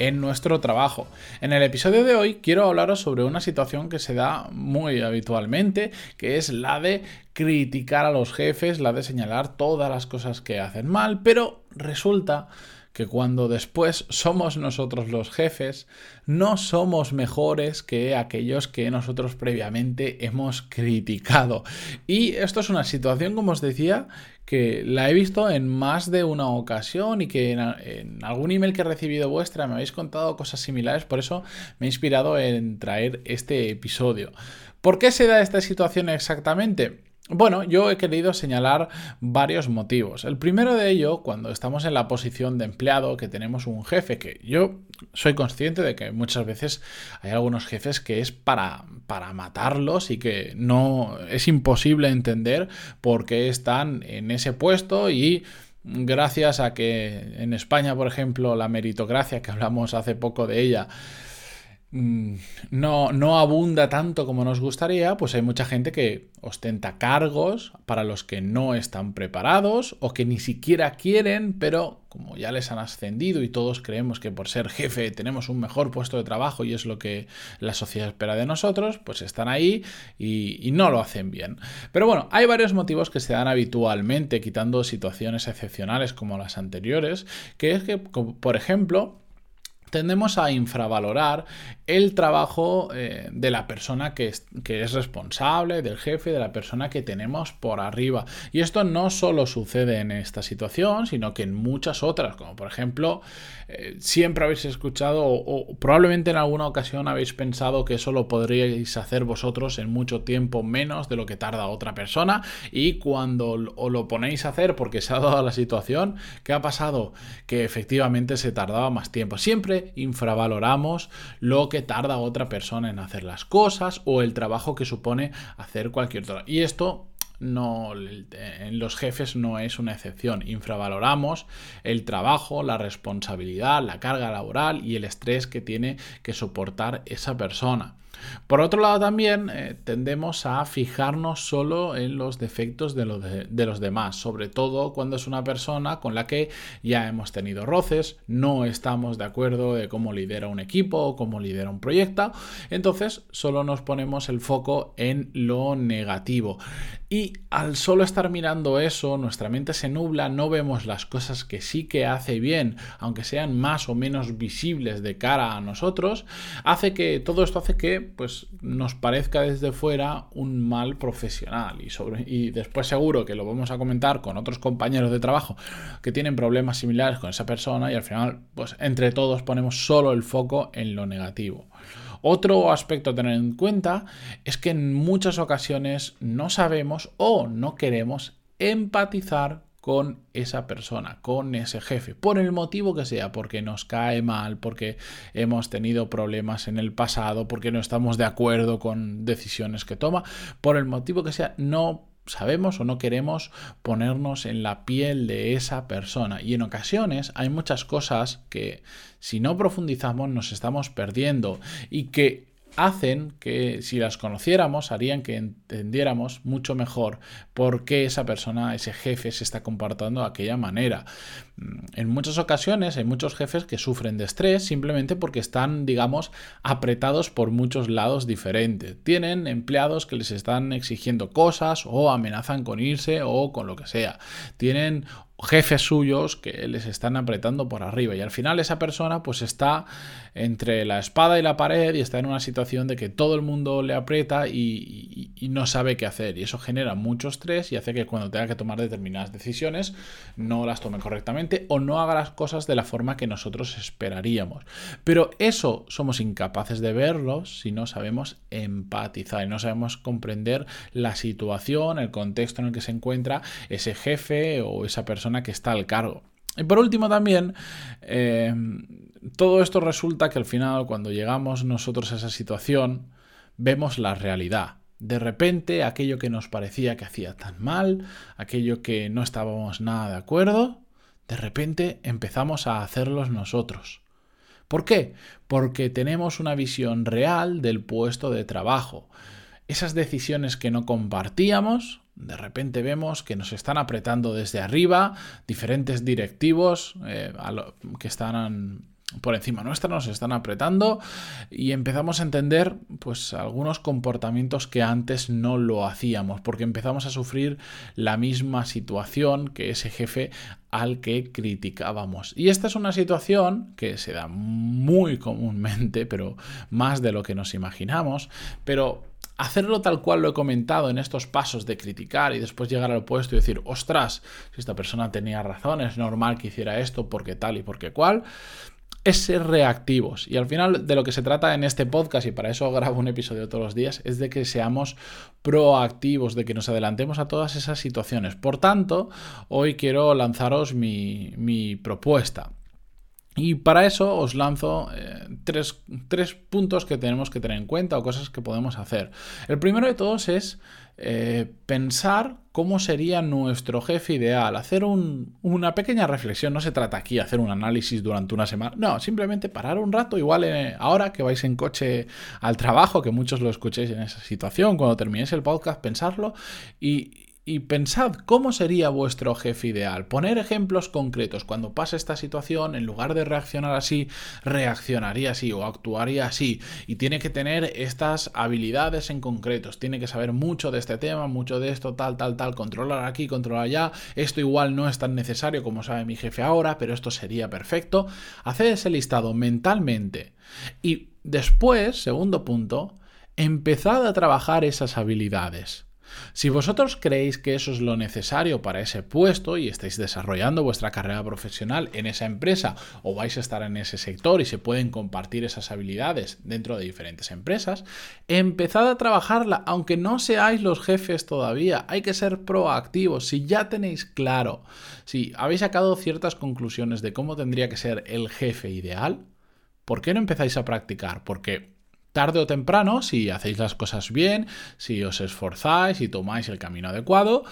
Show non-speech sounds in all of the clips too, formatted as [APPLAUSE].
en nuestro trabajo. En el episodio de hoy quiero hablaros sobre una situación que se da muy habitualmente, que es la de criticar a los jefes, la de señalar todas las cosas que hacen mal, pero resulta que cuando después somos nosotros los jefes, no somos mejores que aquellos que nosotros previamente hemos criticado. Y esto es una situación, como os decía, que la he visto en más de una ocasión y que en, algún email que he recibido vuestra me habéis contado cosas similares, por eso me he inspirado en traer este episodio. ¿Por qué se da esta situación exactamente? Bueno, yo he querido señalar varios motivos. El primero de ello, cuando estamos en la posición de empleado, que tenemos un jefe, que yo soy consciente de que muchas veces hay algunos jefes que es para, para matarlos y que no es imposible entender por qué están en ese puesto y gracias a que en España, por ejemplo, la meritocracia, que hablamos hace poco de ella, no, no abunda tanto como nos gustaría, pues hay mucha gente que ostenta cargos para los que no están preparados o que ni siquiera quieren, pero como ya les han ascendido y todos creemos que por ser jefe tenemos un mejor puesto de trabajo y es lo que la sociedad espera de nosotros, pues están ahí y, y no lo hacen bien. Pero bueno, hay varios motivos que se dan habitualmente, quitando situaciones excepcionales como las anteriores, que es que, por ejemplo, tendemos a infravalorar el trabajo eh, de la persona que es, responsable, del jefe, de la persona que tenemos por arriba. Y esto no solo sucede en esta situación, sino que en muchas otras, como por ejemplo, eh, siempre habéis escuchado o, probablemente en alguna ocasión habéis pensado que eso lo podríais hacer vosotros en mucho tiempo menos de lo que tarda otra persona y cuando lo ponéis a hacer porque se ha dado la situación, ¿qué ha pasado? Que efectivamente se tardaba más tiempo. Siempre infravaloramos lo que tarda otra persona en hacer las cosas o el trabajo que supone hacer cualquier otra. Y esto no en los jefes no es una excepción. Infravaloramos el trabajo, la responsabilidad, la carga laboral y el estrés que tiene que soportar esa persona. Por otro lado también eh, tendemos a fijarnos solo en los defectos de, de, los demás, sobre todo cuando es una persona con la que ya hemos tenido roces, no estamos de acuerdo de cómo lidera un equipo o cómo lidera un proyecto, entonces solo nos ponemos el foco en lo negativo. Y al solo estar mirando eso, nuestra mente se nubla, no vemos las cosas que sí que hace bien, aunque sean más o menos visibles de cara a nosotros, hace que todo esto hace que pues nos parezca desde fuera un mal profesional y, sobre, y después seguro que lo vamos a comentar con otros compañeros de trabajo que tienen problemas similares con esa persona y al final pues entre todos ponemos solo el foco en lo negativo. Otro aspecto a tener en cuenta es que en muchas ocasiones no sabemos o no queremos empatizar con esa persona, con ese jefe, por el motivo que sea, porque nos cae mal, porque hemos tenido problemas en el pasado, porque no estamos de acuerdo con decisiones que toma, por el motivo que sea, no sabemos o no queremos ponernos en la piel de esa persona. Y en ocasiones hay muchas cosas que si no profundizamos nos estamos perdiendo y que hacen que si las conociéramos harían que entendiéramos mucho mejor por qué esa persona, ese jefe se está comportando de aquella manera. Mm, en muchas ocasiones hay muchos jefes que sufren de estrés simplemente porque están, digamos, apretados por muchos lados diferentes. Tienen empleados que les están exigiendo cosas o amenazan con irse o con lo que sea. Tienen jefes suyos que les están apretando por arriba. Y al final esa persona pues está entre la espada y la pared y está en una situación de que todo el mundo le aprieta y, y, no sabe qué hacer y eso genera mucho estrés y hace que cuando tenga que tomar determinadas decisiones no las tome correctamente o no haga las cosas de la forma que nosotros esperaríamos pero eso somos incapaces de verlo si no sabemos empatizar y no sabemos comprender la situación el contexto en el que se encuentra ese jefe o esa persona que está al cargo. Y por último también, eh, todo esto resulta que al final cuando llegamos nosotros a esa situación, vemos la realidad. De repente, aquello que nos parecía que hacía tan mal, aquello que no estábamos nada de acuerdo, de repente empezamos a hacerlos nosotros. ¿Por qué? Porque tenemos una visión real del puesto de trabajo. Esas decisiones que no compartíamos, de repente vemos que nos están apretando desde arriba diferentes directivos eh, que están por encima nuestra, nos están apretando y empezamos a entender pues algunos comportamientos que antes no lo hacíamos, porque empezamos a sufrir la misma situación que ese jefe al que criticábamos. Y esta es una situación que se da muy comúnmente, pero más de lo que nos imaginamos, pero hacerlo tal cual lo he comentado en estos pasos de criticar y después llegar al puesto y decir, ostras, si esta persona tenía razón, es normal que hiciera esto porque tal y porque cual, es ser reactivos. Y al final de lo que se trata en este podcast, y para eso grabo un episodio todos los días, es de que seamos proactivos, de que nos adelantemos a todas esas situaciones. Por tanto, hoy quiero lanzaros mi, mi propuesta. Y para eso os lanzo eh, tres, puntos que tenemos que tener en cuenta o cosas que podemos hacer. El primero de todos es eh, pensar cómo sería nuestro jefe ideal, hacer una pequeña reflexión. No se trata aquí de hacer un análisis durante una semana, no, simplemente parar un rato, igual eh, ahora que vais en coche al trabajo, que muchos lo escuchéis en esa situación, cuando terminéis el podcast, pensarlo y, y pensad cómo sería vuestro jefe ideal. Poner ejemplos concretos. Cuando pase esta situación, en lugar de reaccionar así, reaccionaría así o actuaría así. Y tiene que tener estas habilidades en concretos. Tiene que saber mucho de este tema, mucho de esto, tal, tal, tal. Controlar aquí, controlar allá. Esto igual no es tan necesario como sabe mi jefe ahora, pero esto sería perfecto. Haced ese listado mentalmente. Y después, segundo punto, empezad a trabajar esas habilidades. Si vosotros creéis que eso es lo necesario para ese puesto y estáis desarrollando vuestra carrera profesional en esa empresa o vais a estar en ese sector y se pueden compartir esas habilidades dentro de diferentes empresas, empezad a trabajarla, aunque no seáis los jefes todavía. Hay que ser proactivos. Si ya tenéis claro, si habéis sacado ciertas conclusiones de cómo tendría que ser el jefe ideal, ¿por qué no empezáis a practicar? Porque tarde o temprano, si hacéis las cosas bien, si os esforzáis y tomáis el camino adecuado,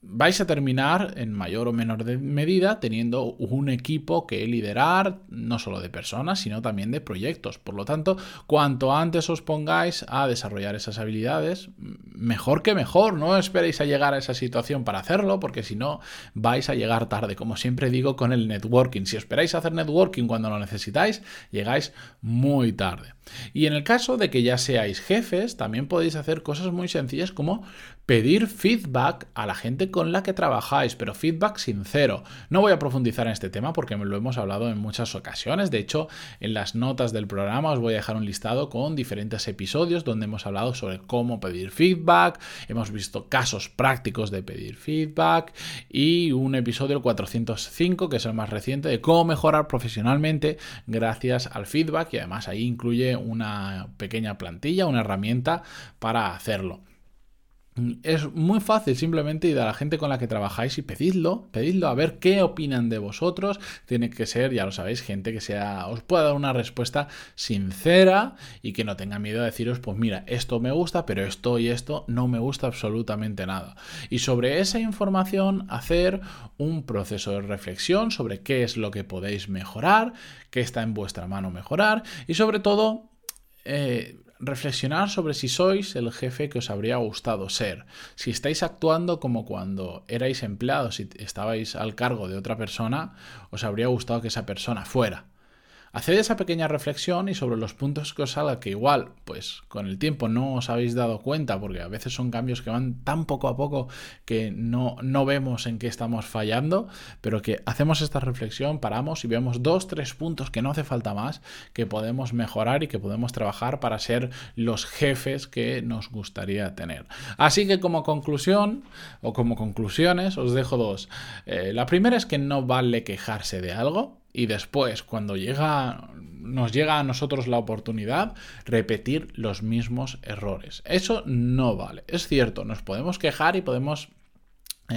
vais a terminar en mayor o menor medida teniendo un equipo que liderar, no solo de personas, sino también de proyectos. Por lo tanto, cuanto antes os pongáis a desarrollar esas habilidades, mejor que mejor. No esperéis a llegar a esa situación para hacerlo, porque si no, vais a llegar tarde. Como siempre digo con el networking, si esperáis hacer networking cuando lo necesitáis, llegáis muy tarde. Y en el caso de que ya seáis jefes, también podéis hacer cosas muy sencillas como pedir feedback a la gente con la que trabajáis, pero feedback sincero. No voy a profundizar en este tema porque lo hemos hablado en muchas ocasiones. De hecho, en las notas del programa os voy a dejar un listado con diferentes episodios donde hemos hablado sobre cómo pedir feedback, hemos visto casos prácticos de pedir feedback y un episodio el 405 que es el más reciente de cómo mejorar profesionalmente gracias al feedback y además ahí incluye una pequeña plantilla, una herramienta para hacerlo. Es muy fácil simplemente ir a la gente con la que trabajáis y pedidlo, pedidlo a ver qué opinan de vosotros. Tiene que ser, ya lo sabéis, gente que sea, os pueda dar una respuesta sincera y que no tenga miedo de deciros, pues mira, esto me gusta, pero esto y esto no me gusta absolutamente nada. Y sobre esa información hacer un proceso de reflexión sobre qué es lo que podéis mejorar, qué está en vuestra mano mejorar y sobre todo... Eh, reflexionar sobre si sois el jefe que os habría gustado ser, si estáis actuando como cuando erais empleados y estabais al cargo de otra persona, os habría gustado que esa persona fuera. Haced esa pequeña reflexión y sobre los puntos que os salga que igual, pues con el tiempo no os habéis dado cuenta, porque a veces son cambios que van tan poco a poco que no, no vemos en qué estamos fallando, pero que hacemos esta reflexión, paramos y vemos dos, tres puntos que no hace falta más, que podemos mejorar y que podemos trabajar para ser los jefes que nos gustaría tener. Así que como conclusión, o como conclusiones, os dejo dos. Eh, la primera es que no vale quejarse de algo, y después, cuando llega, nos llega a nosotros la oportunidad, repetir los mismos errores. Eso no vale. Es cierto, nos podemos quejar y podemos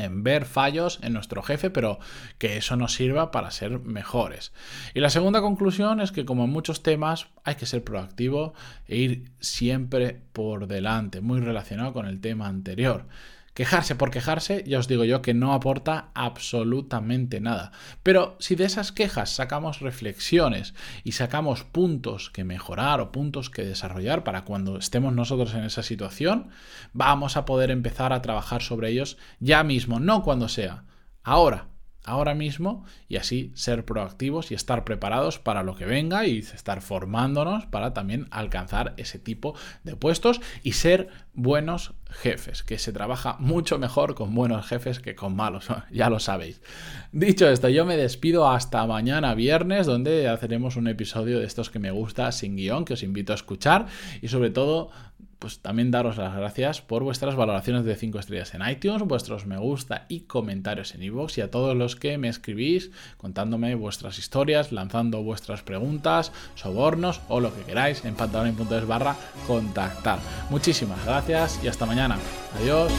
ver fallos en nuestro jefe, pero que eso nos sirva para ser mejores. Y la segunda conclusión es que como en muchos temas hay que ser proactivo e ir siempre por delante, muy relacionado con el tema anterior. Quejarse por quejarse, ya os digo yo que no aporta absolutamente nada. Pero si de esas quejas sacamos reflexiones y sacamos puntos que mejorar o puntos que desarrollar para cuando estemos nosotros en esa situación, vamos a poder empezar a trabajar sobre ellos ya mismo, no cuando sea, ahora ahora mismo y así ser proactivos y estar preparados para lo que venga y estar formándonos para también alcanzar ese tipo de puestos y ser buenos jefes, que se trabaja mucho mejor con buenos jefes que con malos, [LAUGHS] ya lo sabéis. Dicho esto, yo me despido hasta mañana viernes donde haceremos un episodio de estos que me gusta sin guion, que os invito a escuchar y sobre todo pues también daros las gracias por vuestras valoraciones de 5 estrellas en iTunes, vuestros me gusta y comentarios en iVoox y a todos los que me escribís contándome vuestras historias, lanzando vuestras preguntas, sobornos o lo que queráis en pantalón.es barra contactar. Muchísimas gracias y hasta mañana. Adiós.